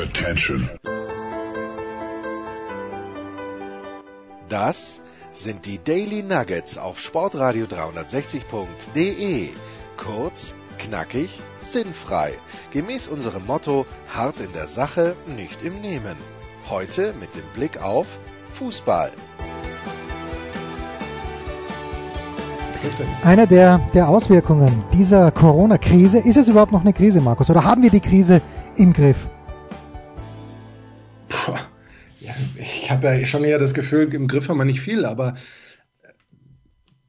Attention. Das sind die Daily Nuggets auf Sportradio 360.de. Kurz, knackig, sinnfrei. Gemäß unserem Motto: hart in der Sache, nicht im Nehmen. Heute mit dem Blick auf Fußball. Eine der, der Auswirkungen dieser Corona-Krise, ist es überhaupt noch eine Krise, Markus? Oder haben wir die Krise im Griff? Habe ja schon eher das Gefühl, im Griff haben wir nicht viel, aber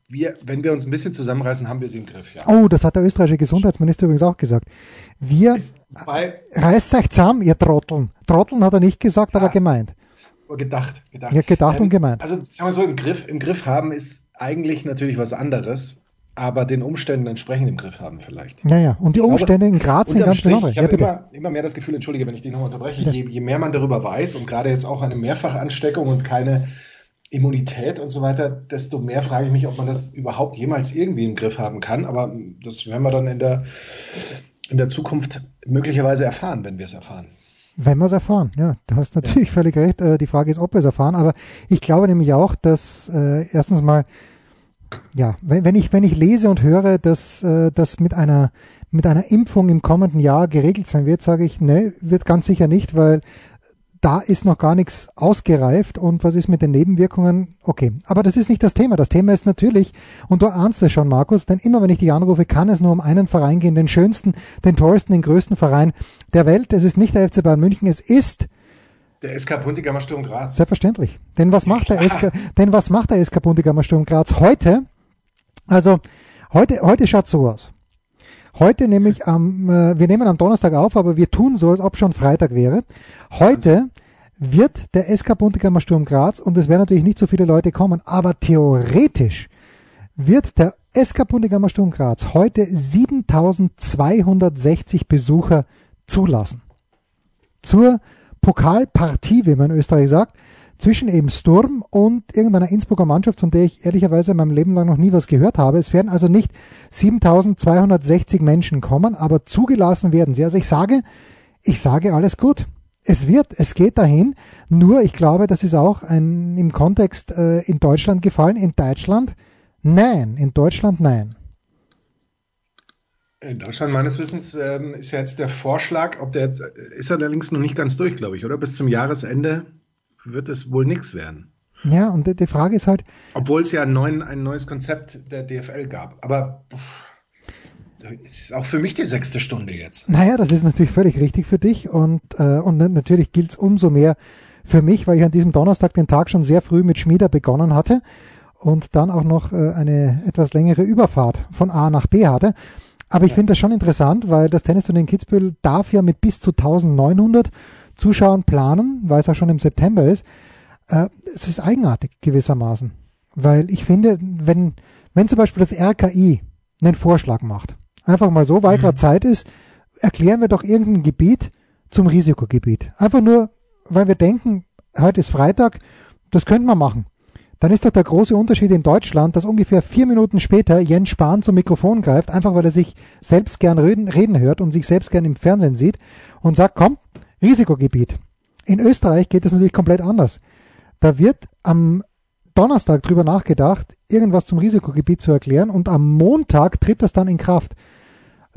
wir, wenn wir uns ein bisschen zusammenreißen, haben wir sie im Griff, ja. Oh, das hat der österreichische Gesundheitsminister übrigens auch gesagt. Wir reißt euch zusammen, ihr Trotteln. Trotteln hat er nicht gesagt, ja, aber gemeint. Gedacht, gedacht. Ja, gedacht ähm, und gemeint. Also sagen wir so, im Griff, im Griff haben ist eigentlich natürlich was anderes, aber den Umständen entsprechend im Griff haben vielleicht. Naja, und die Umstände glaube, in Graz sind ganz besonders. Ich habe immer, immer mehr das Gefühl, entschuldige, wenn ich dich nochmal unterbreche, je, je, mehr man darüber weiß und gerade jetzt auch eine Mehrfachansteckung und keine Immunität und so weiter, desto mehr frage ich mich, ob man das überhaupt jemals irgendwie im Griff haben kann. Aber das werden wir dann in der, in der Zukunft möglicherweise erfahren, wenn wir es erfahren. Wenn wir es erfahren, ja, du hast natürlich ja. völlig recht. Äh, die Frage ist, ob wir es erfahren, aber ich glaube nämlich auch, dass äh, erstens mal ja, wenn, wenn, ich, wenn ich lese und höre, dass äh, das mit einer, mit einer Impfung im kommenden Jahr geregelt sein wird, sage ich, ne, wird ganz sicher nicht, weil da ist noch gar nichts ausgereift und was ist mit den Nebenwirkungen? Okay, aber das ist nicht das Thema. Das Thema ist natürlich, und du ahnst es schon, Markus, denn immer wenn ich dich anrufe, kann es nur um einen Verein gehen, den schönsten, den tollsten, den größten Verein der Welt. Es ist nicht der FC Bayern München, es ist der SK Puntigammer Sturm Graz. Selbstverständlich. Denn was macht der SK, denn was macht der SK Puntigammer Sturm Graz heute? Also, heute, heute schaut so aus. Heute nämlich am, äh, wir nehmen am Donnerstag auf, aber wir tun so, als ob schon Freitag wäre. Heute wird der SK Puntigammer Sturm Graz, und es werden natürlich nicht so viele Leute kommen, aber theoretisch wird der SK Puntigammer Sturm Graz heute 7260 Besucher zulassen. Zur Pokalpartie, wie man in Österreich sagt, zwischen eben Sturm und irgendeiner Innsbrucker Mannschaft, von der ich ehrlicherweise in meinem Leben lang noch nie was gehört habe. Es werden also nicht 7260 Menschen kommen, aber zugelassen werden sie. Also ich sage, ich sage alles gut. Es wird, es geht dahin. Nur, ich glaube, das ist auch ein, im Kontext äh, in Deutschland gefallen. In Deutschland, nein. In Deutschland, nein. In Deutschland meines Wissens ähm, ist ja jetzt der Vorschlag, ob der jetzt, ist er allerdings noch nicht ganz durch, glaube ich, oder? Bis zum Jahresende wird es wohl nichts werden. Ja, und die Frage ist halt. Obwohl es ja ein, neuen, ein neues Konzept der DFL gab. Aber das ist auch für mich die sechste Stunde jetzt. Naja, das ist natürlich völlig richtig für dich und, äh, und natürlich gilt es umso mehr für mich, weil ich an diesem Donnerstag den Tag schon sehr früh mit Schmieder begonnen hatte und dann auch noch äh, eine etwas längere Überfahrt von A nach B hatte. Aber ich finde das schon interessant, weil das Tennisturnier in Kitzbühel darf ja mit bis zu 1900 Zuschauern planen, weil es ja schon im September ist. Äh, es ist eigenartig gewissermaßen. Weil ich finde, wenn, wenn zum Beispiel das RKI einen Vorschlag macht, einfach mal so, weil mhm. gerade Zeit ist, erklären wir doch irgendein Gebiet zum Risikogebiet. Einfach nur, weil wir denken, heute ist Freitag, das könnte man machen dann ist doch der große Unterschied in Deutschland, dass ungefähr vier Minuten später Jens Spahn zum Mikrofon greift, einfach weil er sich selbst gern reden, reden hört und sich selbst gern im Fernsehen sieht und sagt, komm, Risikogebiet. In Österreich geht es natürlich komplett anders. Da wird am Donnerstag drüber nachgedacht, irgendwas zum Risikogebiet zu erklären und am Montag tritt das dann in Kraft.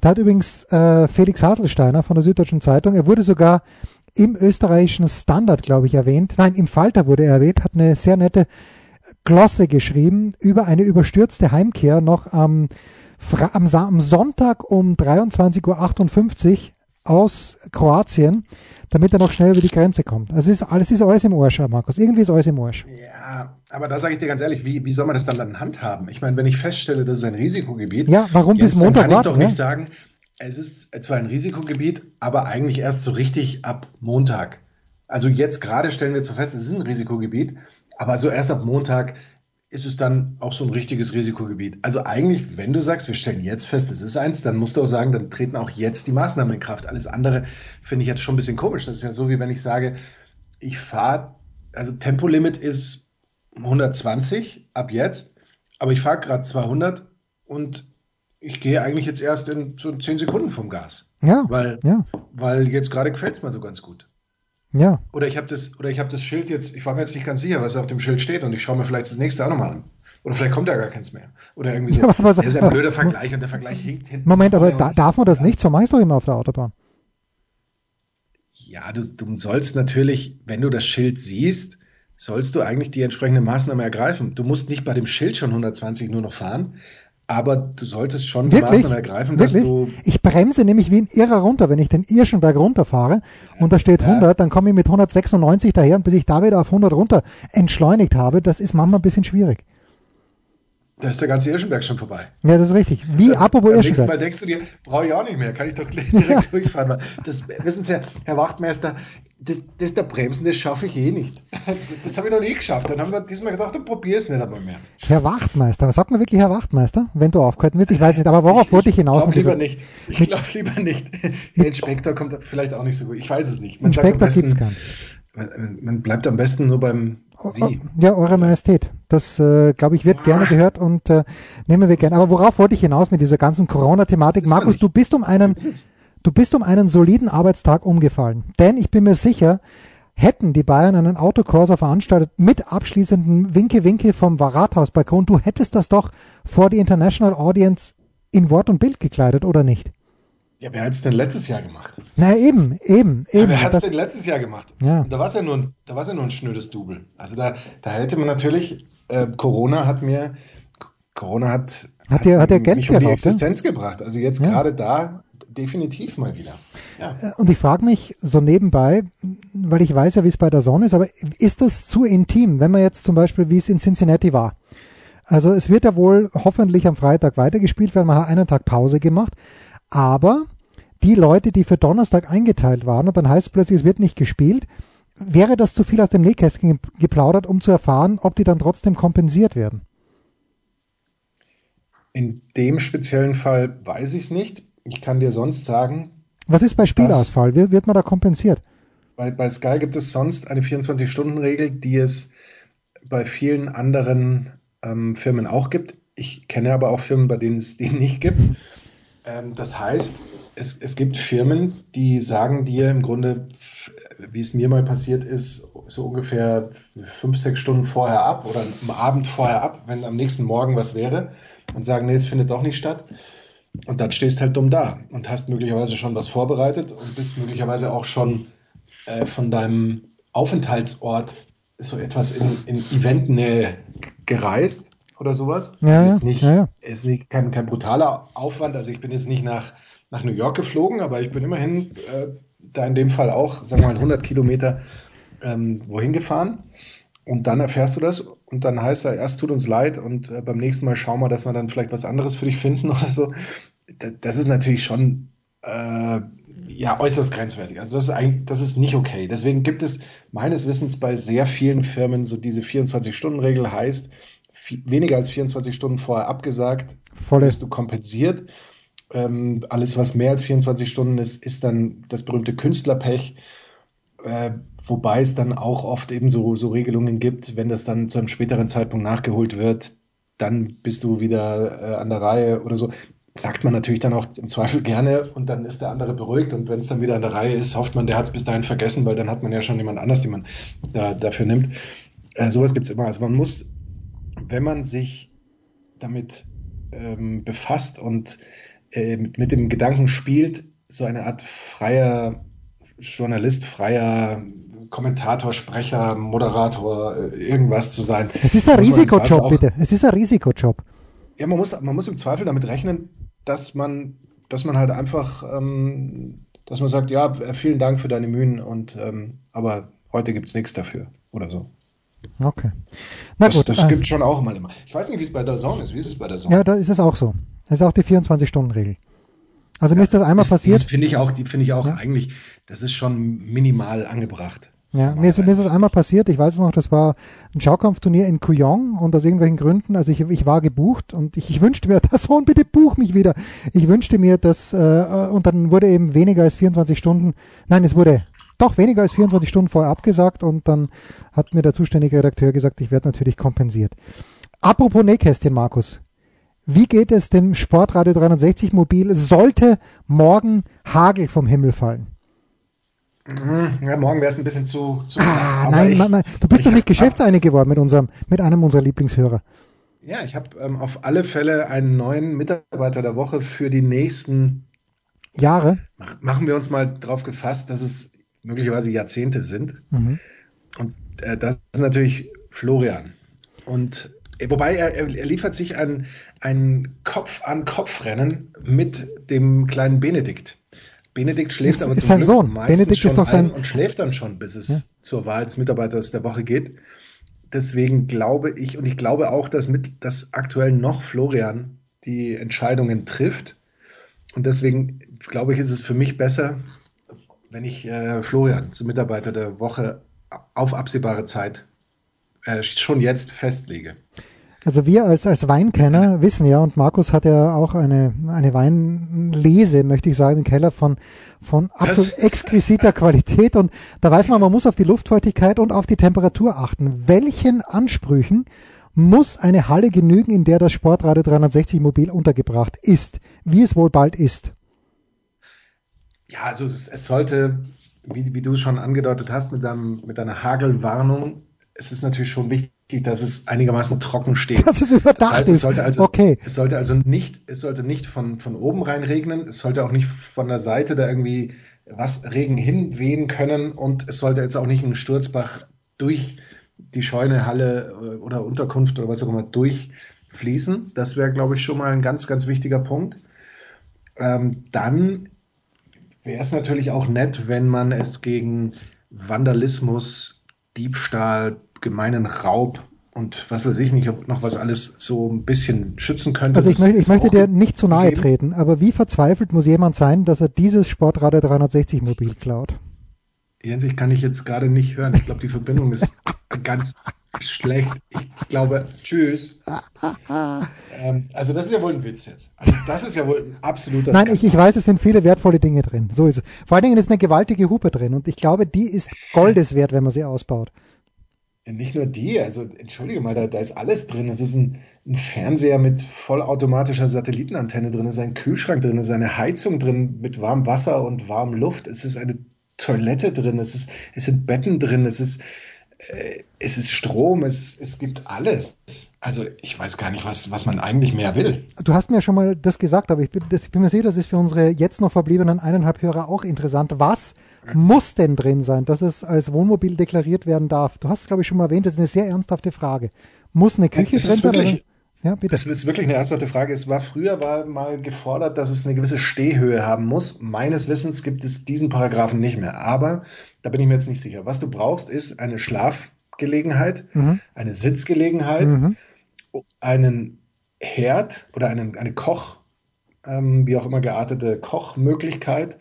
Da hat übrigens äh, Felix Haselsteiner von der Süddeutschen Zeitung, er wurde sogar im österreichischen Standard, glaube ich, erwähnt. Nein, im Falter wurde er erwähnt, hat eine sehr nette Glosse geschrieben über eine überstürzte Heimkehr noch am, am, am Sonntag um 23.58 Uhr aus Kroatien, damit er noch schnell über die Grenze kommt. Also ist alles ist alles im Arsch, Markus. Irgendwie ist alles im Arsch. Ja, aber da sage ich dir ganz ehrlich, wie, wie soll man das dann an Hand haben? Ich meine, wenn ich feststelle, das ist ein Risikogebiet, ja, warum bis Montag dann kann ich doch nicht ja? sagen, es ist zwar ein Risikogebiet, aber eigentlich erst so richtig ab Montag. Also jetzt gerade stellen wir zwar fest, es ist ein Risikogebiet, aber so erst ab Montag ist es dann auch so ein richtiges Risikogebiet. Also eigentlich, wenn du sagst, wir stellen jetzt fest, es ist eins, dann musst du auch sagen, dann treten auch jetzt die Maßnahmen in Kraft. Alles andere finde ich jetzt schon ein bisschen komisch. Das ist ja so, wie wenn ich sage, ich fahre, also Tempolimit ist 120 ab jetzt, aber ich fahre gerade 200 und ich gehe eigentlich jetzt erst in so 10 Sekunden vom Gas. Ja. Weil, ja. weil jetzt gerade gefällt es mir so ganz gut. Ja. Oder ich habe das, oder ich habe das Schild jetzt, ich war mir jetzt nicht ganz sicher, was auf dem Schild steht und ich schaue mir vielleicht das nächste auch nochmal an. Oder vielleicht kommt da gar keins mehr. Oder irgendwie so. Ja, aber das ist ein blöder Vergleich und der Vergleich hinkt hinten. Moment, aber da, darf man das nicht? So mache ich doch immer auf der Autobahn. Ja, du, du sollst natürlich, wenn du das Schild siehst, sollst du eigentlich die entsprechende Maßnahme ergreifen. Du musst nicht bei dem Schild schon 120 nur noch fahren, aber du solltest schon Wirklich? Maßnahme ergreifen, dass Wirklich? du. Ich bremse nämlich wie ein Irrer runter, wenn ich den Irschenberg runterfahre und da steht Ja. 100, dann komme ich mit 196 daher und bis ich da wieder auf 100 runter entschleunigt habe, das ist manchmal ein bisschen schwierig. Da ist der ganze Irschenberg schon vorbei. Ja, das ist richtig. Wie, apropos Beim nächsten Mal Irschenberg. denkst du dir, brauche ich auch nicht mehr, kann ich doch gleich direkt durchfahren. Das, wissen Sie, Herr Wachtmeister, das, das der Bremsen, das schaffe ich eh nicht. Das habe ich noch nie geschafft. Dann haben wir diesmal gedacht, dann probier es nicht einmal mehr. Herr Wachtmeister, was sagt man wirklich Herr Wachtmeister, wenn du aufgehalten wirst? Ich weiß nicht, aber worauf wollte ich hinaus glaub mit lieber nicht. Ich glaube lieber nicht. Der Inspektor kommt vielleicht auch nicht so gut. Ich weiß es nicht. Man, Inspektor gibt's besten, keinen. man, man bleibt am besten nur beim Oh, Sie. Ja, Eure Majestät. Das, äh, glaube ich, wird gerne gehört und äh, nehmen wir gerne. Aber worauf wollte ich hinaus mit dieser ganzen Corona-Thematik? Markus, du bist um einen, du bist um einen soliden Arbeitstag umgefallen. Denn ich bin mir sicher, hätten die Bayern einen Autokorso veranstaltet mit abschließendem Winke-Winke vom Rathausbalkon, du hättest das doch vor die International Audience in Wort und Bild gekleidet, oder nicht? Ja, wer hat es denn letztes Jahr gemacht? Na eben, eben, Ja, eben. wer hat es denn letztes Jahr gemacht? Ja. Und Da war es ja nur, ein- da ja nur ein schnödes Double. Also da, da hätte man natürlich, äh, Corona hat mir, Corona hat, Hat dir- hat dir Geld mich um die ja? Existenz gebracht. Also jetzt Ja. gerade da definitiv mal wieder. Ja. Und ich frage mich so nebenbei, weil ich weiß ja, wie es bei der Sonne ist, aber ist das zu intim, wenn man jetzt zum Beispiel, wie es in Cincinnati war? Also es wird ja wohl hoffentlich am Freitag weitergespielt werden, man hat einen Tag Pause gemacht, aber die Leute, die für Donnerstag eingeteilt waren, und dann heißt es plötzlich, es wird nicht gespielt, wäre das zu viel aus dem Nähkästchen geplaudert, um zu erfahren, ob die dann trotzdem kompensiert werden? In dem speziellen Fall weiß ich es nicht. Ich kann dir sonst sagen, Was ist bei Spielausfall? Wird, wird man da kompensiert? bei, bei Sky gibt es sonst eine 24-Stunden-Regel, die es bei vielen anderen ähm, Firmen auch gibt. Ich kenne aber auch Firmen, bei denen es die nicht gibt. Ähm, das heißt, es, es gibt Firmen, die sagen dir im Grunde, wie es mir mal passiert ist, so ungefähr fünf, sechs Stunden vorher ab oder am Abend vorher ab, wenn am nächsten Morgen was wäre und sagen, nee, es findet doch nicht statt. Und dann stehst halt dumm da und hast möglicherweise schon was vorbereitet und bist möglicherweise auch schon äh, von deinem Aufenthaltsort so etwas in, in Eventnähe gereist oder sowas. Ja, also jetzt nicht, ja, ja. ist nicht kein, kein brutaler Aufwand. Also ich bin jetzt nicht nach, nach New York geflogen, aber ich bin immerhin äh, da in dem Fall auch, sagen wir mal, 100 Kilometer ähm, wohin gefahren. Und dann erfährst du das und dann heißt er, erst tut uns leid und äh, beim nächsten Mal schauen wir, dass wir dann vielleicht was anderes für dich finden oder so. Das, das ist natürlich schon äh, ja äußerst grenzwertig. Also das ist eigentlich, das ist nicht okay. Deswegen gibt es meines Wissens bei sehr vielen Firmen so diese 24-Stunden-Regel heißt, vi- weniger als 24 Stunden vorher abgesagt, Volle. wirst du kompensiert. Ähm, alles, was mehr als 24 Stunden ist, ist dann das berühmte Künstlerpech. Äh, wobei es dann auch oft eben so, so Regelungen gibt, wenn das dann zu einem späteren Zeitpunkt nachgeholt wird, dann bist du wieder äh, an der Reihe oder so. Sagt man natürlich dann auch im Zweifel gerne und dann ist der andere beruhigt und wenn es dann wieder an der Reihe ist, hofft man, der hat es bis dahin vergessen, weil dann hat man ja schon jemand anders, den man da, dafür nimmt. Äh, sowas gibt es immer. Also man muss, wenn man sich damit ähm, befasst und äh, mit, mit dem Gedanken spielt, so eine Art freier Journalist, freier Kommentator, Sprecher, Moderator, äh, irgendwas zu sein. Es ist ein Risikojob, auch- bitte. Es ist ein Risikojob. Ja, man muss, man muss im Zweifel damit rechnen, dass man, dass man halt einfach, ähm, dass man sagt, ja, vielen Dank für deine Mühen und ähm, aber heute gibt's nichts dafür oder so. Okay. Na Das, gut. das äh, gibt schon auch mal immer. Ich weiß nicht, wie es bei der Zone ist. Wie ist es bei der Zone? Ja, da ist es auch so. Das ist auch die 24-Stunden-Regel. Also mir ist das einmal Das, das passiert. finde ich auch, die finde ich auch Ja. eigentlich, das ist schon minimal angebracht. Ja, mir ist, mir ist das einmal passiert. Ich weiß es noch, das war ein Schaukampfturnier in Kuyong und aus irgendwelchen Gründen, also ich, ich war gebucht und ich, ich wünschte mir, das Sohn, bitte buch mich wieder. Ich wünschte mir, dass, äh, und dann wurde eben weniger als 24 Stunden, nein, es wurde doch weniger als 24 Stunden vorher abgesagt und dann hat mir der zuständige Redakteur gesagt, ich werde natürlich kompensiert. Apropos Nähkästchen, Markus. Wie geht es dem Sportradio 360 Mobil? Sollte morgen Hagel vom Himmel fallen? Mhm, ja, morgen wäre es ein bisschen zu. zu ah, nein, ich, Mann, du bist doch nicht geschäftseinig geworden mit unserem, mit einem unserer Lieblingshörer. Ja, ich habe ähm, auf alle Fälle einen neuen Mitarbeiter der Woche für die nächsten Jahre. Mach, machen wir uns mal darauf gefasst, dass es möglicherweise Jahrzehnte sind. Mhm. Und äh, das ist natürlich Florian. Und äh, wobei er, er liefert sich ein, ein Kopf-an-Kopf-Rennen mit dem kleinen Benedikt. Benedikt schläft ist, aber ist sein Sohn. Benedikt ist doch sein und schläft dann schon, bis es ja. zur Wahl des Mitarbeiters der Woche geht. Deswegen glaube ich und ich glaube auch, dass mit dass aktuell noch Florian die Entscheidungen trifft. Und deswegen glaube ich, ist es für mich besser, wenn ich äh, Florian zum Mitarbeiter der Woche auf absehbare Zeit äh, schon jetzt festlege. Also wir als, als Weinkenner wissen ja, und Markus hat ja auch eine, eine Weinlese, möchte ich sagen, im Keller von, von absolut exquisiter Qualität. Und da weiß man, man muss auf die Luftfeuchtigkeit und auf die Temperatur achten. Welchen Ansprüchen muss eine Halle genügen, in der das Sportradio 360 Mobil untergebracht ist, wie es wohl bald ist? Ja, also es, es sollte, wie, wie du schon angedeutet hast, mit, deinem, mit deiner Hagelwarnung, es ist natürlich schon wichtig, dass es einigermaßen trocken steht. Dass es überdacht das heißt, es sollte also, okay. Es sollte also nicht, es sollte nicht von, von oben rein regnen, es sollte auch nicht von der Seite da irgendwie was Regen hinwehen können und es sollte jetzt auch nicht ein Sturzbach durch die Scheune, Halle äh, oder Unterkunft oder was auch immer durchfließen. Das wäre, glaube ich, schon mal ein ganz, ganz wichtiger Punkt. Ähm, dann wäre es natürlich auch nett, wenn man es gegen Vandalismus, Diebstahl, gemeinen Raub und was weiß ich nicht, ob noch was alles so ein bisschen schützen könnte. Also ich, möchte, ich möchte dir nicht zu nahe treten, aber wie verzweifelt muss jemand sein, dass er dieses Sportradio 360 Mobil klaut? Jens, ich kann dich jetzt gerade nicht hören. Ich glaube, die Verbindung ist ganz schlecht. Ich glaube, tschüss. ähm, also das ist ja wohl ein Witz jetzt. Also das ist ja wohl ein absoluter Nein, ich, ich weiß, es sind viele wertvolle Dinge drin. So ist es. Vor allen Dingen ist eine gewaltige Hupe drin und ich glaube, die ist Goldes wert, wenn man sie ausbaut. Nicht nur die, also entschuldige mal, da, da ist alles drin. Es ist ein, ein, Fernseher mit vollautomatischer Satellitenantenne drin, es ist ein Kühlschrank drin, es ist eine Heizung drin mit warmem Wasser und warmem Luft, es ist eine Toilette drin, es, ist, es sind Betten drin, es ist, es ist Strom, es, es gibt alles. Also ich weiß gar nicht, was, was man eigentlich mehr will. Du hast mir schon mal das gesagt, aber ich bin, das, ich bin mir sicher, das ist für unsere jetzt noch verbliebenen eineinhalb Hörer auch interessant. Was muss denn drin sein, dass es als Wohnmobil deklariert werden darf? Du hast es, glaube ich, schon mal erwähnt, das ist eine sehr ernsthafte Frage. Muss eine Küche drin sein? Ja, bitte. Das ist wirklich eine ernsthafte Frage. Es war früher war mal gefordert, dass es eine gewisse Stehhöhe haben muss. Meines Wissens gibt es diesen Paragraphen nicht mehr. Aber da bin ich mir jetzt nicht sicher. Was du brauchst, ist eine Schlafgelegenheit, mhm. eine Sitzgelegenheit, mhm. einen Herd oder einen, eine Koch, ähm, wie auch immer geartete Kochmöglichkeit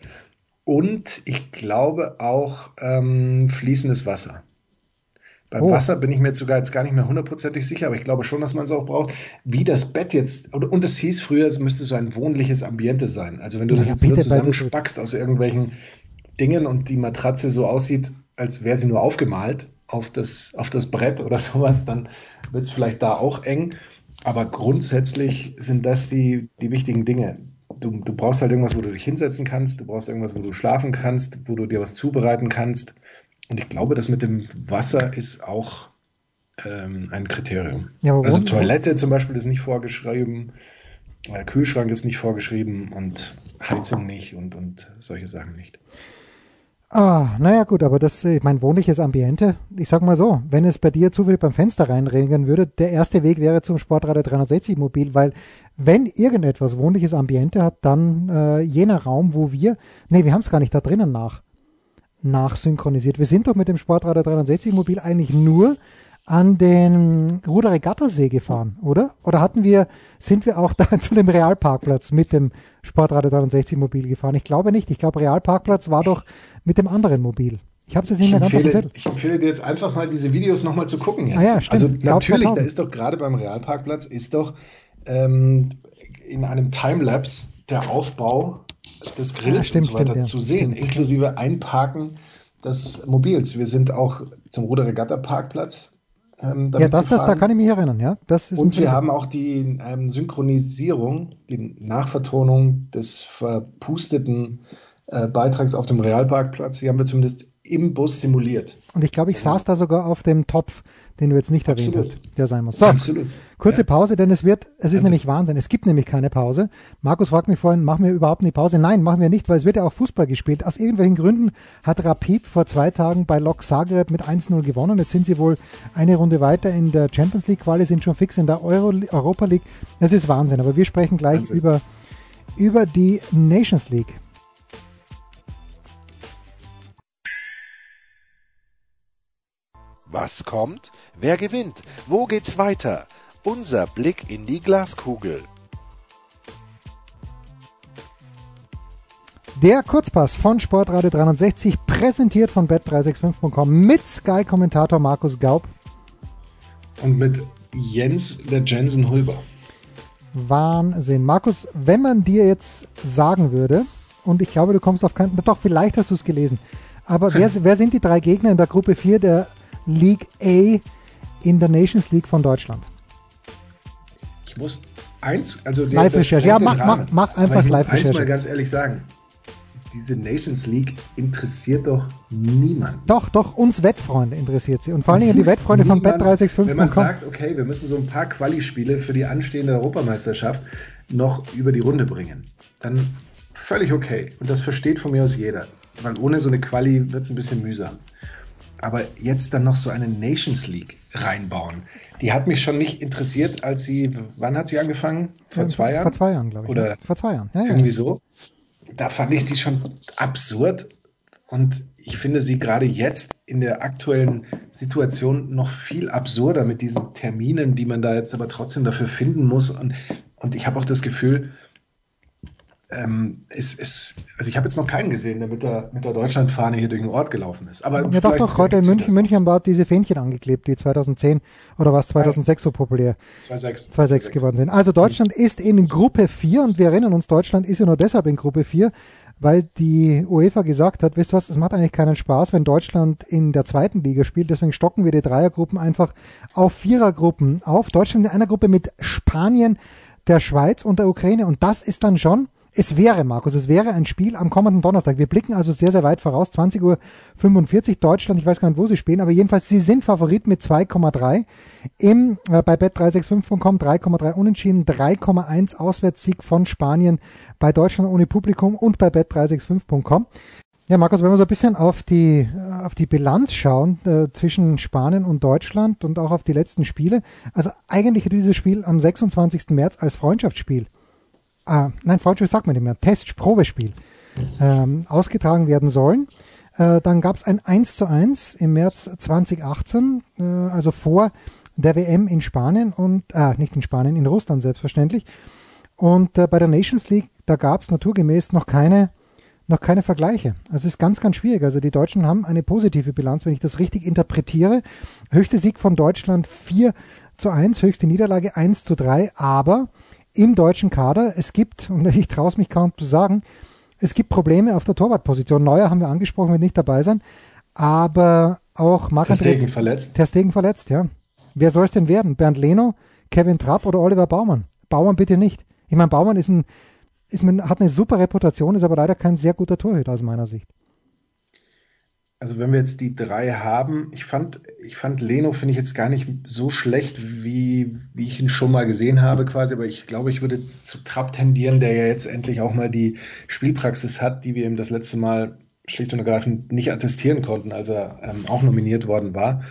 und ich glaube auch ähm, fließendes Wasser. Beim oh. Wasser bin ich mir sogar jetzt gar nicht mehr hundertprozentig sicher, aber ich glaube schon, dass man es auch braucht. Wie das Bett jetzt, und, es hieß früher, es müsste so ein wohnliches Ambiente sein. Also wenn du ja, das jetzt nur zusammenspackst aus irgendwelchen Dingen und die Matratze so aussieht, als wäre sie nur aufgemalt auf das, auf das Brett oder sowas, dann wird es vielleicht da auch eng. Aber grundsätzlich sind das die, die wichtigen Dinge du, du brauchst halt irgendwas, wo du dich hinsetzen kannst, du brauchst irgendwas, wo du schlafen kannst, wo du dir was zubereiten kannst. Und ich glaube, das mit dem Wasser ist auch ähm, ein Kriterium. Ja, also Toilette zum Beispiel ist nicht vorgeschrieben, äh, Kühlschrank ist nicht vorgeschrieben und Heizung nicht und, und solche Sachen nicht. Ah, naja gut, aber das, ich mein wohnliches Ambiente, ich sag mal so, wenn es bei dir zufällig beim Fenster reinregeln würde, der erste Weg wäre zum Sportradio 360 Mobil, weil wenn irgendetwas wohnliches Ambiente hat, dann äh, jener Raum, wo wir, nee, wir haben es gar nicht da drinnen nach, nachsynchronisiert. Wir sind doch mit dem Sportradio 360 Mobil eigentlich nur an den Ruderregattersee gefahren, oder? Oder hatten wir, sind wir auch da zu dem Realparkplatz mit dem Sportradio 63 Mobil gefahren? Ich glaube nicht. Ich glaube, Realparkplatz war doch mit dem anderen Mobil. Ich habe es jetzt nicht mehr ganz empfehle, Ich empfehle dir jetzt einfach mal diese Videos nochmal zu gucken. Jetzt. Ah ja, stimmt. Also natürlich, da ist doch gerade beim Realparkplatz ist doch ähm, in einem Timelapse der Aufbau des Grills ja, stimmt, und so weiter stimmt, zu sehen, stimmt. inklusive Einparken des Mobils. Wir sind auch zum Ruderregatta-Parkplatz ähm, ja, das, das, da kann ich mich erinnern, ja. Das ist und wir haben auch die ähm, Synchronisierung, die Nachvertonung des verpusteten äh, Beitrags auf dem Realparkplatz. Die haben wir zumindest im Bus simuliert. Und ich glaube, ich genau. saß da sogar auf dem Topf, den du jetzt nicht Absolut. erwähnt hast, der sein muss. So, Absolut. kurze ja. Pause, denn es wird, es ist also, nämlich Wahnsinn. Es gibt nämlich keine Pause. Markus fragt mich vorhin, machen wir überhaupt eine Pause? Nein, machen wir nicht, weil es wird ja auch Fußball gespielt. Aus irgendwelchen Gründen hat Rapid vor zwei Tagen bei Lok Zagreb mit 1-0 gewonnen. Jetzt sind sie wohl eine Runde weiter in der Champions League Quali, sind schon fix in der Euro Europa League. Das ist Wahnsinn. Aber wir sprechen gleich Wahnsinn. über, über die Nations League. Was kommt? Wer gewinnt? Wo geht's weiter? Unser Blick in die Glaskugel. Der Kurzpass von Sportradio 360, präsentiert von bet365.com mit Sky-Kommentator Markus Gaub. Und mit Jens der Jensen Hulber. Wahnsinn. Markus, wenn man dir jetzt sagen würde, und ich glaube, du kommst auf keinen, doch, vielleicht hast du es gelesen, aber wer, wer sind die drei Gegner in der Gruppe 4 der League A in der Nations League von Deutschland? Ich muss eins, also Live-Recherche, ja, mach, mach, mach einfach Live-Recherche. Ich muss eins mal ganz ehrlich sagen, diese Nations League interessiert doch niemand. Doch, doch, uns Wettfreunde interessiert sie. Und vor allen Dingen die Wettfreunde von Bet365. Wenn man sagt, okay, wir müssen so ein paar Quali-Spiele für die anstehende Europameisterschaft noch über die Runde bringen, dann völlig okay. Und das versteht von mir aus jeder. Weil ohne so eine Quali wird es ein bisschen mühsam aber jetzt dann noch so eine Nations League reinbauen. Die hat mich schon nicht interessiert, als sie, wann hat sie angefangen? Vor zwei Jahren? Vor zwei Jahren, glaube ich. Oder vor zwei Jahren, ja, irgendwie ja. so. Da fand ich die schon absurd und ich finde sie gerade jetzt in der aktuellen Situation noch viel absurder mit diesen Terminen, die man da jetzt aber trotzdem dafür finden muss. Und, und ich habe auch das Gefühl, ähm, es, es, also ich habe jetzt noch keinen gesehen, der mit der, mit der Deutschlandfahne hier durch den Ort gelaufen ist. Aber ja, doch, doch, heute in München, München haben diese Fähnchen angeklebt, die 2010 oder was 2006 so populär 2-6 geworden sind. Also Deutschland mhm. ist in Gruppe 4 und wir erinnern uns, Deutschland ist ja nur deshalb in Gruppe 4, weil die UEFA gesagt hat, wisst ihr was, es macht eigentlich keinen Spaß, wenn Deutschland in der zweiten Liga spielt, deswegen stocken wir die Dreiergruppen einfach auf Vierergruppen auf. Deutschland in einer Gruppe mit Spanien, der Schweiz und der Ukraine und das ist dann schon es wäre, Markus, es wäre ein Spiel am kommenden Donnerstag. Wir blicken also sehr, sehr weit voraus. 20.45 Uhr Deutschland, ich weiß gar nicht, wo sie spielen, aber jedenfalls, sie sind Favorit mit 2,3. Im, äh, bei bet365.com 3,3 unentschieden, 3,1 Auswärtssieg von Spanien bei Deutschland ohne Publikum und bei bet365.com. Ja, Markus, wenn wir so ein bisschen auf die, äh, auf die Bilanz schauen äh, zwischen Spanien und Deutschland und auch auf die letzten Spiele. Also eigentlich hätte dieses Spiel am 26. März als Freundschaftsspiel ah, nein, Freundschaft sagt man nicht mehr, Test, Probespiel ähm, ausgetragen werden sollen. Äh, dann gab es ein 1 zu 1 im März 2018, äh, also vor der WM in Spanien und, äh, nicht in Spanien, in Russland selbstverständlich. Und äh, bei der Nations League, da gab es naturgemäß noch keine, noch keine Vergleiche. Also es ist ganz, ganz schwierig. Also die Deutschen haben eine positive Bilanz, wenn ich das richtig interpretiere. Höchste Sieg von Deutschland 4 zu 1, höchste Niederlage 1 zu 3, aber im deutschen Kader. Es gibt, und ich traue es mich kaum zu sagen, es gibt Probleme auf der Torwartposition. Neuer haben wir angesprochen, wird nicht dabei sein. Aber auch Marc Ter Stegen verletzt. Ter Stegen verletzt, ja. Wer soll es denn werden? Bernd Leno, Kevin Trapp oder Oliver Baumann? Baumann bitte nicht. Ich meine, Baumann ist ein, ist, hat eine super Reputation, ist aber leider kein sehr guter Torhüter aus meiner Sicht also wenn wir jetzt die drei haben, ich fand, ich fand Leno finde ich jetzt gar nicht so schlecht, wie, wie ich ihn schon mal gesehen habe quasi, aber ich glaube, ich würde zu Trapp tendieren, der ja jetzt endlich auch mal die Spielpraxis hat, die wir ihm das letzte Mal schlicht und ergreifend nicht attestieren konnten, als er ähm, auch nominiert worden war.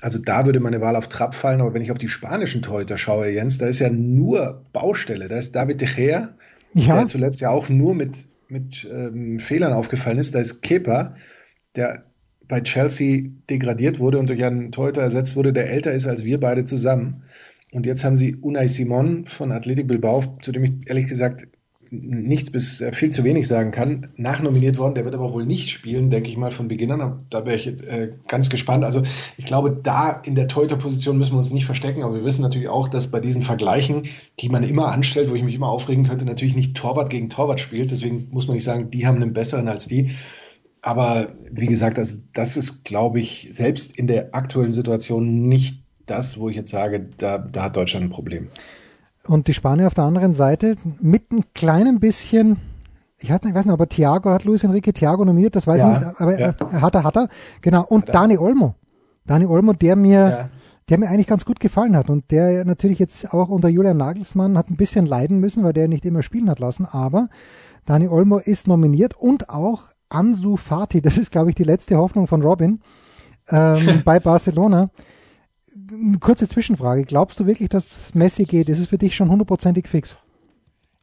Also da würde meine Wahl auf Trapp fallen, aber wenn ich auf die spanischen Torhüter schaue, Jens, da ist ja nur Baustelle. Da ist David de Gea, ja. der zuletzt ja auch nur mit, mit ähm, Fehlern aufgefallen ist. Da ist Kepa, der bei Chelsea degradiert wurde und durch einen Torhüter ersetzt wurde, der älter ist als wir beide zusammen. Und jetzt haben sie Unai Simon von Athletic Bilbao, zu dem ich ehrlich gesagt nichts bis viel zu wenig sagen kann, nachnominiert worden. Der wird aber wohl nicht spielen, denke ich mal, von Beginn an. Da wäre ich äh, ganz gespannt. Also ich glaube, da in der Torhüter-Position müssen wir uns nicht verstecken. Aber wir wissen natürlich auch, dass bei diesen Vergleichen, die man immer anstellt, wo ich mich immer aufregen könnte, natürlich nicht Torwart gegen Torwart spielt. Deswegen muss man nicht sagen, die haben einen besseren als die. Aber wie gesagt, also das ist, glaube ich, selbst in der aktuellen Situation nicht das, wo ich jetzt sage, da, da hat Deutschland ein Problem. Und die Spanier auf der anderen Seite mit ein kleinem bisschen ich, weiß nicht, aber Thiago hat Luis Enrique Thiago nominiert, das weiß Ja, ich nicht, aber ja. er hat er, hat er. Genau. Und Hat er. Dani Olmo. Dani Olmo, der mir, Ja. der mir eigentlich ganz gut gefallen hat und der natürlich jetzt auch unter Julian Nagelsmann hat ein bisschen leiden müssen, weil der nicht immer spielen hat lassen, aber Dani Olmo ist nominiert und auch Ansu Fati, das ist glaube ich die letzte Hoffnung von Robin ähm, bei Barcelona. Eine Kurze Zwischenfrage, glaubst du wirklich, dass Messi geht? Ist es für dich schon hundertprozentig fix?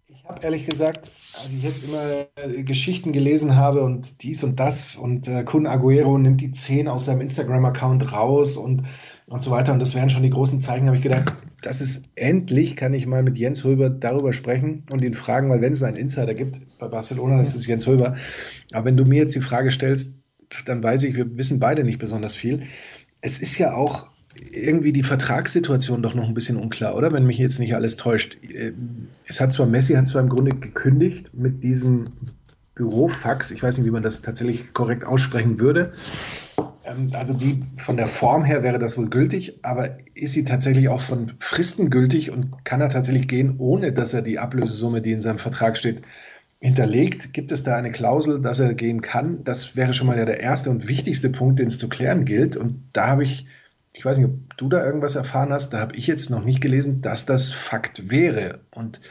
Ich habe ehrlich gesagt, als ich jetzt immer äh, Geschichten gelesen habe und dies und das und äh, Kun Aguero nimmt die 10 aus seinem Instagram-Account raus und, und so weiter und das wären schon die großen Zeichen, habe ich gedacht, das ist endlich, kann ich mal mit Jens Hulber darüber sprechen und ihn fragen, weil wenn es einen Insider gibt bei Barcelona, das ist Jens Hulber. Aber wenn du mir jetzt die Frage stellst, dann weiß ich, wir wissen beide nicht besonders viel. Es ist ja auch irgendwie die Vertragssituation doch noch ein bisschen unklar, oder? Wenn mich jetzt nicht alles täuscht. Es hat zwar, Messi hat zwar im Grunde gekündigt mit diesem Bürofax, ich weiß nicht, wie man das tatsächlich korrekt aussprechen würde. Ähm, Also die von der Form her wäre das wohl gültig, aber ist sie tatsächlich auch von Fristen gültig und kann er tatsächlich gehen, ohne dass er die Ablösesumme, die in seinem Vertrag steht, hinterlegt? Gibt es da eine Klausel, dass er gehen kann? Das wäre schon mal ja der erste und wichtigste Punkt, den es zu klären gilt. Und da habe ich, ich weiß nicht, ob du da irgendwas erfahren hast, da habe ich jetzt noch nicht gelesen, dass das Fakt wäre und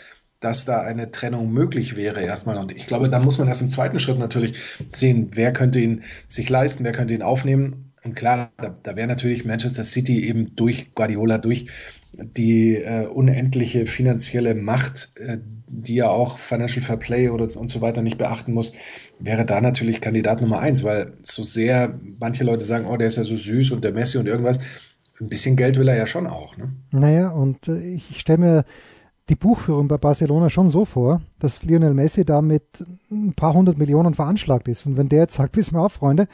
dass da eine Trennung möglich wäre erstmal. Und ich glaube, da muss man erst im zweiten Schritt natürlich sehen, wer könnte ihn sich leisten, wer könnte ihn aufnehmen. Und klar, da, da wäre natürlich Manchester City eben durch Guardiola, durch die äh, unendliche finanzielle Macht, äh, die ja auch Financial Fair Play oder und so weiter nicht beachten muss, wäre da natürlich Kandidat Nummer eins, weil so sehr manche Leute sagen, oh, der ist ja so süß und der Messi und irgendwas, ein bisschen Geld will er ja schon auch. Ne? Naja, und äh, ich stelle mir die Buchführung bei Barcelona schon so vor, dass Lionel Messi da mit ein paar hundert Millionen veranschlagt ist. Und wenn der jetzt sagt, wissen wir auf, Freunde,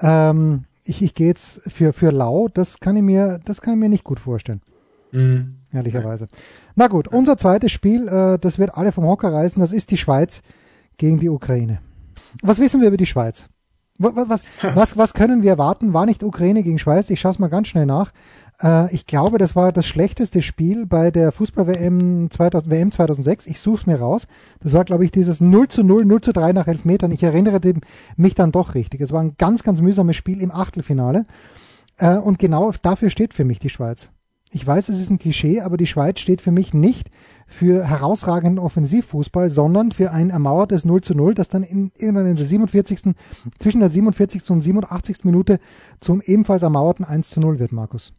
ähm, ich, ich gehe jetzt für, für lau, das kann ich mir, das kann ich mir nicht gut vorstellen. Mhm. Ehrlicherweise. Na gut, unser zweites Spiel, äh, das wird alle vom Hocker reißen, das ist die Schweiz gegen die Ukraine. Was wissen wir über die Schweiz? Was, was, was, was können wir erwarten? War nicht Ukraine gegen Schweiz? Ich schaue es mal ganz schnell nach. Äh, ich glaube, das war das schlechteste Spiel bei der Fußball-WM 2000, WM 2006. Ich suche es mir raus. Das war, glaube ich, dieses 0 zu 0, 0 zu 3 nach Elfmetern. Ich erinnere mich dann doch richtig. Es war ein ganz, ganz mühsames Spiel im Achtelfinale. Äh, und genau dafür steht für mich die Schweiz. Ich weiß, es ist ein Klischee, aber die Schweiz steht für mich nicht für herausragenden Offensivfußball, sondern für ein ermauertes 0 zu 0, das dann in, irgendwann in der 47. zwischen der 47. und 87. Minute zum ebenfalls ermauerten 1 zu 0 wird, Markus.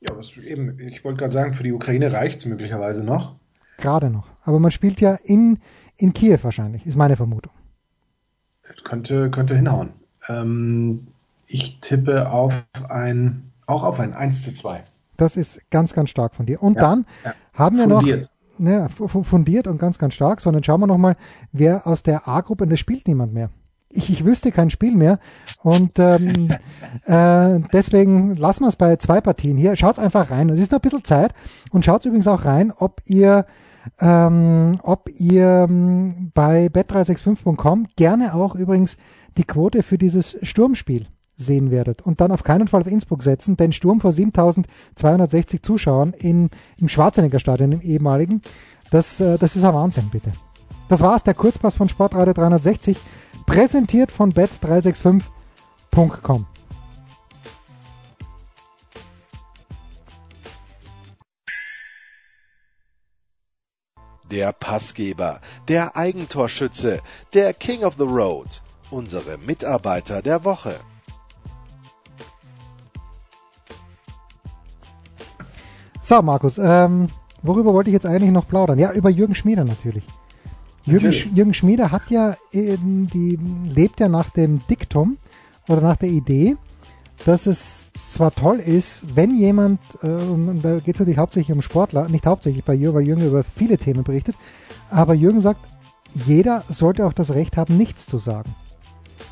Ja, was eben, ich wollte gerade sagen, für die Ukraine reicht es möglicherweise noch. Gerade noch. Aber man spielt ja in, in Kiew wahrscheinlich, ist meine Vermutung. Könnte, könnte hinhauen. Ähm, ich tippe auf ein, auch auf ein 1 zu 2. Das ist ganz, ganz stark von dir. Und Ja, dann ja. haben wir Fundiert. noch ne, fu- fu- fundiert und ganz, ganz stark, sondern schauen wir nochmal, wer aus der A-Gruppe, und das spielt niemand mehr. Ich, ich wüsste kein Spiel mehr und ähm, äh, deswegen lassen wir es bei zwei Partien hier. Schaut einfach rein. Es ist noch ein bisschen Zeit und schaut übrigens auch rein, ob ihr ähm, ob ihr ähm, bei bet365.com gerne auch übrigens die Quote für dieses Sturmspiel sehen werdet und dann auf keinen Fall auf Innsbruck setzen, denn Sturm vor 7260 Zuschauern in, im Schwarzenegger Stadion, im ehemaligen, das, äh, das ist ein Wahnsinn, bitte. Das war's, der Kurzpass von Sportradio 360, präsentiert von bet365.com. Der Passgeber, der Eigentorschütze, der King of the Road, unsere Mitarbeiter der Woche. So, Markus, ähm, worüber wollte ich jetzt eigentlich noch plaudern? Ja, über Jürgen Schmieder natürlich. Jürgen. Sch- Jürgen Schmieder hat ja, die lebt ja nach dem Diktum oder nach der Idee, dass es zwar toll ist, wenn jemand, äh, da geht es natürlich hauptsächlich um Sportler, nicht hauptsächlich bei Jürgen, weil Jürgen über viele Themen berichtet, aber Jürgen sagt, jeder sollte auch das Recht haben, nichts zu sagen.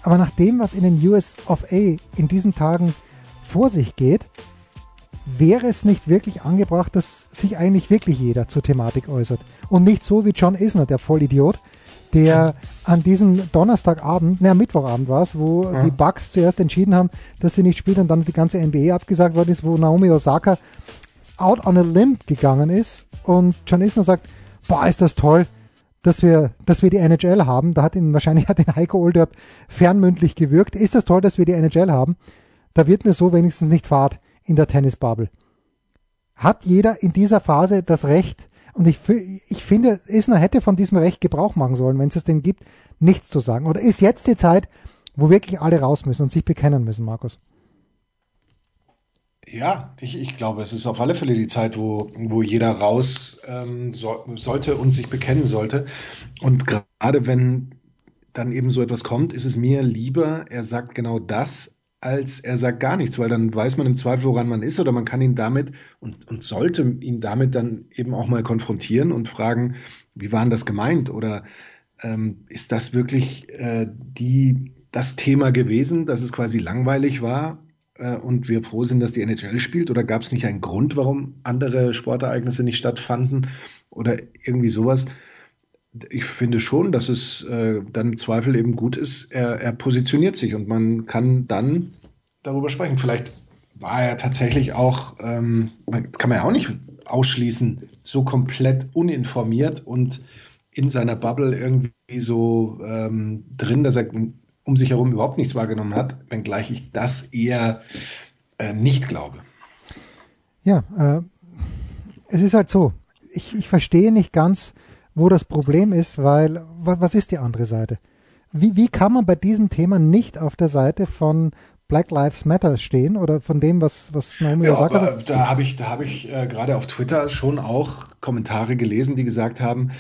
Aber nach dem, was in den US of A in diesen Tagen vor sich geht, wäre es nicht wirklich angebracht, dass sich eigentlich wirklich jeder zur Thematik äußert. Und nicht so wie John Isner, der Vollidiot, der an diesem Donnerstagabend, ne, am Mittwochabend war es, wo Ja. die Bucks zuerst entschieden haben, dass sie nicht spielen und dann die ganze NBA abgesagt worden ist, wo Naomi Osaka out on a limb gegangen ist und John Isner sagt, boah, ist das toll, dass wir, dass wir die NHL haben. Da hat ihn wahrscheinlich hat den Heiko Olderb fernmündlich gewirkt. Ist das toll, dass wir die NHL haben? Da wird mir so wenigstens nicht Fahrt in der Tennisbubble. Hat jeder in dieser Phase das Recht, und ich, ich finde, Isner hätte von diesem Recht Gebrauch machen sollen, wenn es es denn gibt, nichts zu sagen. Oder ist jetzt die Zeit, wo wirklich alle raus müssen und sich bekennen müssen, Markus? Ja, ich, ich glaube, es ist auf alle Fälle die Zeit, wo, wo jeder raus ähm, so, sollte und sich bekennen sollte. Und gerade wenn dann eben so etwas kommt, ist es mir lieber, er sagt genau das, als er sagt gar nichts, weil dann weiß man im Zweifel, woran man ist, oder man kann ihn damit und, und sollte ihn damit dann eben auch mal konfrontieren und fragen, wie war denn das gemeint? Oder ähm, ist das wirklich äh, die, das Thema gewesen, dass es quasi langweilig war? äh, und wir froh sind, dass die NHL spielt? Oder gab es nicht einen Grund, warum andere Sportereignisse nicht stattfanden? Oder irgendwie sowas? Ich finde schon, dass es äh, dann im Zweifel eben gut ist, er, er positioniert sich und man kann dann darüber sprechen. Vielleicht war er tatsächlich auch, ähm, kann man ja auch nicht ausschließen, so komplett uninformiert und in seiner Bubble irgendwie so ähm, drin, dass er um sich herum überhaupt nichts wahrgenommen hat, wenngleich ich das eher äh, nicht glaube. Ja, äh, es ist halt so. Ich, ich verstehe nicht ganz, wo das Problem ist, weil was, ist die andere Seite? Wie, wie kann man bei diesem Thema nicht auf der Seite von Black Lives Matter stehen oder von dem, was, was Naomi ja, Osaka sagt? Da habe ich, da hab ich äh, gerade auf Twitter schon auch Kommentare gelesen, die gesagt haben,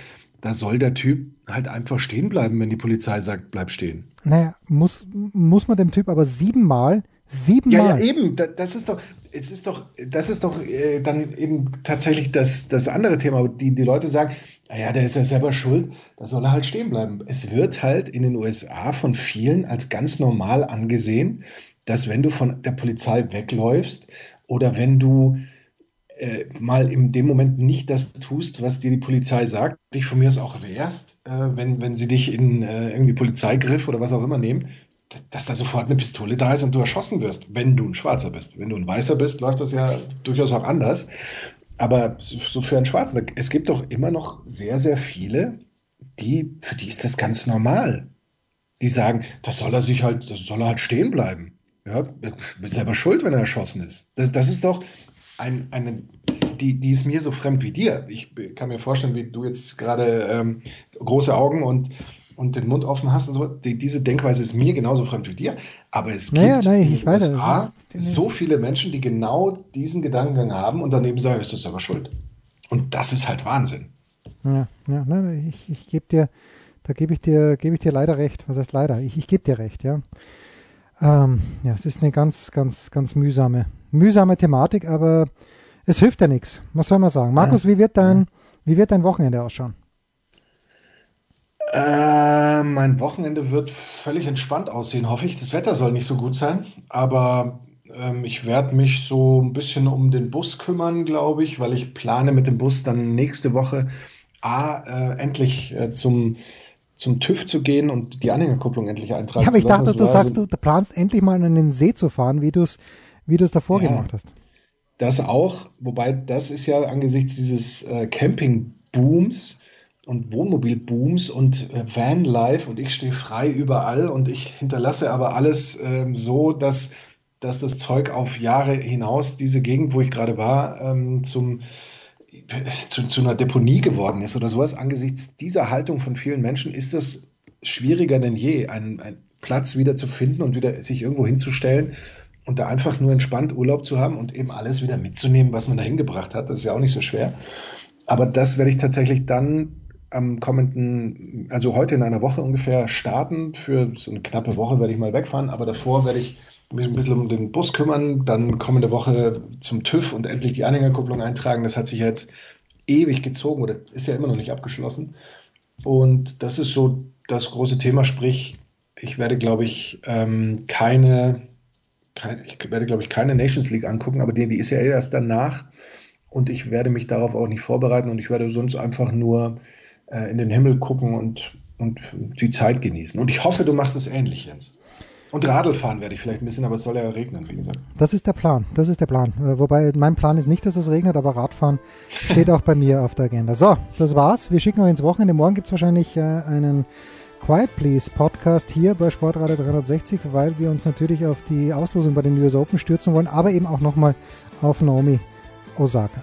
da soll der Typ halt einfach stehen bleiben, wenn die Polizei sagt, bleib stehen. Naja, muss, muss man dem Typ aber siebenmal, siebenmal. Ja, ja, eben, das ist doch, es ist doch, das ist doch äh, dann eben tatsächlich das, das andere Thema, die, die Leute sagen, naja, der ist ja selber schuld, da soll er halt stehen bleiben. Es wird halt in den USA von vielen als ganz normal angesehen, dass wenn du von der Polizei wegläufst oder wenn du äh, mal in dem Moment nicht das tust, was dir die Polizei sagt, dich von mir aus auch wehrst, äh, wenn, wenn sie dich in äh, irgendwie Polizeigriff oder was auch immer nehmen, dass da sofort eine Pistole da ist und du erschossen wirst, wenn du ein Schwarzer bist. Wenn du ein Weißer bist, läuft das ja durchaus auch anders. Aber so für einen Schwarzen, es gibt doch immer noch sehr, sehr viele, die, für die ist das ganz normal. Die sagen, das soll er sich halt, das soll er halt stehen bleiben. Ja, ist selber schuld, wenn er erschossen ist. Das, das ist doch, ein, eine, die, die ist mir so fremd wie dir. Ich kann mir vorstellen, wie du jetzt gerade ähm, große Augen und, und den Mund offen hast und so. Die, diese Denkweise ist mir genauso fremd wie dir. Aber es gibt naja, nein, ich weiß, USA so viele Menschen, die genau diesen Gedankengang haben und daneben sagen, ist das aber schuld. Und das ist halt Wahnsinn. Ja, ja nein, ich, ich gebe dir, da gebe ich dir, gebe ich dir leider recht. Was heißt leider? Ich, ich gebe dir recht, ja. Ähm, ja, es ist eine ganz, ganz, ganz mühsame, mühsame Thematik, aber es hilft ja nichts. Was soll man sagen? Markus, ja. wie, wird dein, wie wird dein Wochenende ausschauen? Äh, mein Wochenende wird völlig entspannt aussehen, hoffe ich. Das Wetter soll nicht so gut sein, aber ähm, ich werde mich so ein bisschen um den Bus kümmern, glaube ich, weil ich plane mit dem Bus dann nächste Woche A, äh, endlich äh, zum zum TÜV zu gehen und die Anhängerkupplung endlich eintragen ja, aber ich dachte, du sagst, so, du planst endlich mal an den See zu fahren, wie du es wie davor ja, gemacht hast. Das auch, wobei das ist ja angesichts dieses äh, Camping-Booms und Wohnmobil-Booms und äh, Van-Life und ich stehe frei überall und ich hinterlasse aber alles ähm, so, dass, dass das Zeug auf Jahre hinaus diese Gegend, wo ich gerade war, ähm, zum zu, zu einer Deponie geworden ist oder sowas, angesichts dieser Haltung von vielen Menschen ist es schwieriger denn je, einen, einen Platz wieder zu finden und wieder sich irgendwo hinzustellen und da einfach nur entspannt Urlaub zu haben und eben alles wieder mitzunehmen, was man da hingebracht hat. Das ist ja auch nicht so schwer. Aber das werde ich tatsächlich dann am kommenden, also heute in einer Woche ungefähr starten. Für so eine knappe Woche werde ich mal wegfahren, aber davor werde ich mich ein bisschen um den Bus kümmern, dann kommende Woche zum TÜV und endlich die Anhängerkupplung eintragen. Das hat sich jetzt ewig gezogen oder ist ja immer noch nicht abgeschlossen. Und das ist so das große Thema, sprich, ich werde, glaube ich, ähm, keine, ich werde, glaube ich, keine Nations League angucken, aber die, die ist ja erst danach und ich werde mich darauf auch nicht vorbereiten und ich werde sonst einfach nur äh, in den Himmel gucken und, und die Zeit genießen. Und ich hoffe, du machst es ähnlich, Jens. Und Radl fahren werde ich vielleicht ein bisschen, aber es soll ja regnen, wie gesagt. Das ist der Plan, das ist der Plan. Äh, wobei mein Plan ist nicht, dass es regnet, aber Radfahren steht auch bei mir auf der Agenda. So, das war's. Wir schicken euch ins Wochenende. Morgen gibt's wahrscheinlich äh, einen Quiet Please Podcast hier bei Sportradio 360, weil wir uns natürlich auf die Auslosung bei den US Open stürzen wollen, aber eben auch nochmal auf Naomi Osaka.